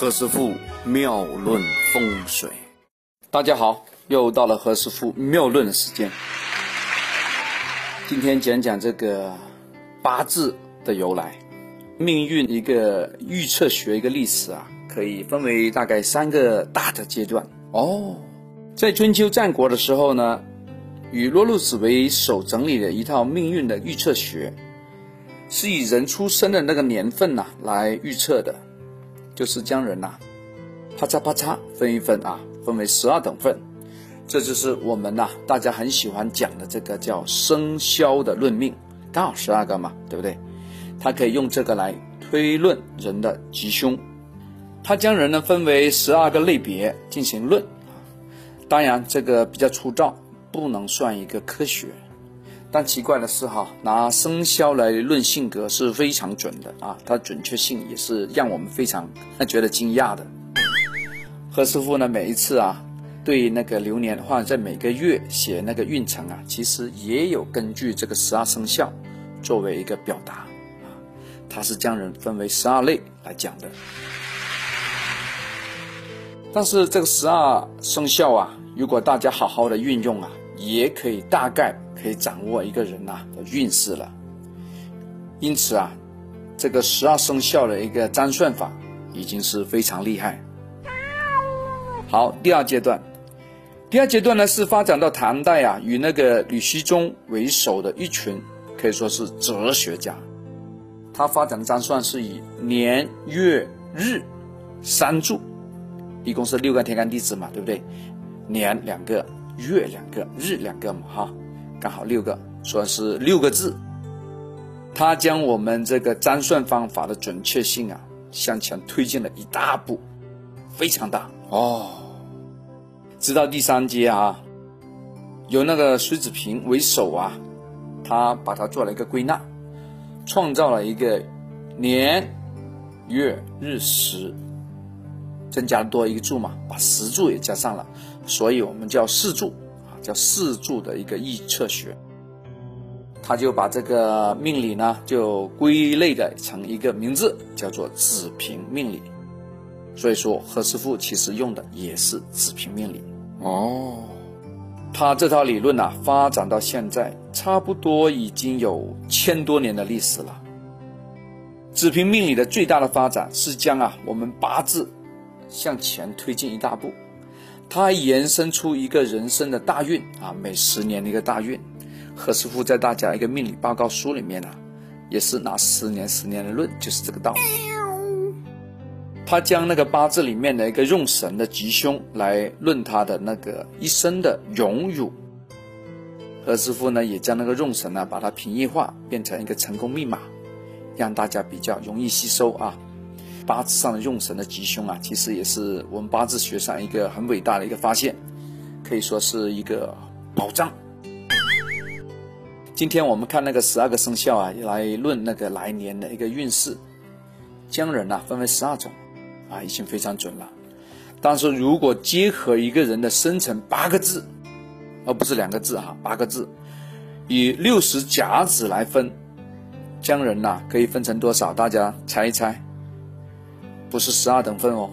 何师傅妙论风水，大家好，又到了何师傅妙论的时间。今天讲讲这个八字的由来，命运一个预测学一个历史啊，可以分为大概三个大的阶段哦。在春秋战国的时候呢，以罗路子为首整理的一套命运的预测学，是以人出生的那个年份呐来预测的。就是将人呐，啪嚓啪嚓分一分啊，分为十二等份，这就是我们呐大家很喜欢讲的这个叫生肖的论命，刚好十二个嘛，对不对？他可以用这个来推论人的吉凶，他将人呢分为十二个类别进行论当然这个比较粗糙，不能算一个科学。但奇怪的是哈，拿生肖来论性格是非常准的啊，它准确性也是让我们非常觉得惊讶的。何师傅呢，每一次啊，对那个流年或者在每个月写那个运程啊，其实也有根据这个十二生肖作为一个表达啊，他是将人分为十二类来讲的。但是这个十二生肖啊，如果大家好好的运用啊，也可以大概。可以掌握一个人呐的运势了，因此啊，这个十二生肖的一个占算法已经是非常厉害。好，第二阶段，第二阶段呢是发展到唐代啊，与那个吕希宗为首的一群可以说是哲学家，他发展的占算是以年月日三柱，一共是六个天干地支嘛，对不对？年两个，月两个，日两个嘛，哈。刚好六个，说是六个字，他将我们这个占算方法的准确性啊向前推进了一大步，非常大哦。直到第三阶啊，由那个徐子平为首啊，他把它做了一个归纳，创造了一个年、月、日、时，增加了多一个柱嘛，把十柱也加上了，所以我们叫四柱。叫四柱的一个预测学，他就把这个命理呢，就归类的成一个名字，叫做子平命理。所以说，何师傅其实用的也是子平命理哦。他这套理论呢，发展到现在，差不多已经有千多年的历史了。子平命理的最大的发展是将啊我们八字向前推进一大步。它还延伸出一个人生的大运啊，每十年的一个大运。何师傅在大家一个命理报告书里面呢，也是拿十年十年的论，就是这个道理。他将那个八字里面的一个用神的吉凶来论他的那个一生的荣辱。何师傅呢，也将那个用神呢，把它平易化，变成一个成功密码，让大家比较容易吸收啊。八字上的用神的吉凶啊，其实也是我们八字学上一个很伟大的一个发现，可以说是一个宝藏。今天我们看那个十二个生肖啊，来论那个来年的一个运势。将人呐分为十二种，啊，已经非常准了。但是如果结合一个人的生辰八个字，而不是两个字哈，八个字，以六十甲子来分，将人呐可以分成多少？大家猜一猜。不是十二等份哦，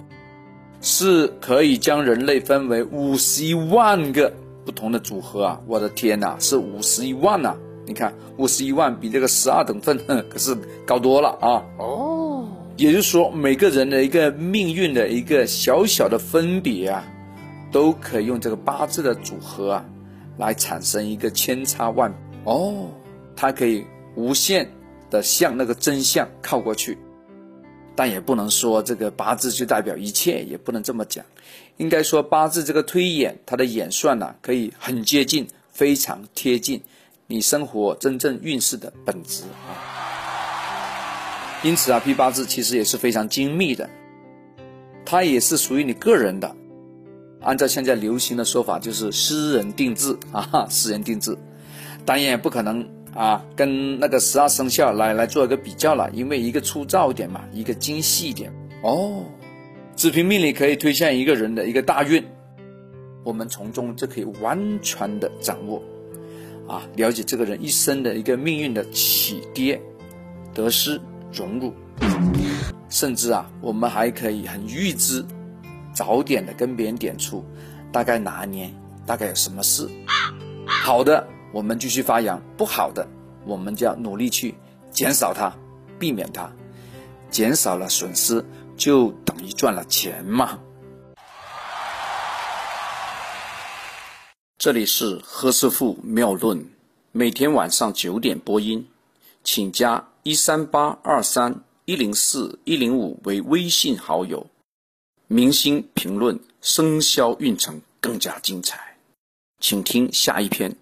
是可以将人类分为五十一万个不同的组合啊！我的天哪，是五十一万呐！你看，五十一万比这个十二等份可是高多了啊！哦，也就是说，每个人的一个命运的一个小小的分别啊，都可以用这个八字的组合啊，来产生一个千差万哦，它可以无限的向那个真相靠过去。但也不能说这个八字就代表一切，也不能这么讲。应该说八字这个推演，它的演算呢，可以很接近，非常贴近你生活真正运势的本质啊。因此啊，批八字其实也是非常精密的，它也是属于你个人的。按照现在流行的说法，就是私人定制啊，私人定制，当然也不可能。啊，跟那个十二生肖来来做一个比较了，因为一个粗糙一点嘛，一个精细一点。哦，子平命理可以推算一个人的一个大运，我们从中就可以完全的掌握，啊，了解这个人一生的一个命运的起跌、得失、荣辱。甚至啊，我们还可以很预知，早点的跟别人点出，大概哪年，大概有什么事。好的，我们继续发扬；不好的，我们就要努力去减少它，避免它。减少了损失，就等于赚了钱嘛。这里是何师傅妙论，每天晚上九点播音，请加一三八二三一零四一零五为微信好友。明星评论生肖运程更加精彩，请听下一篇。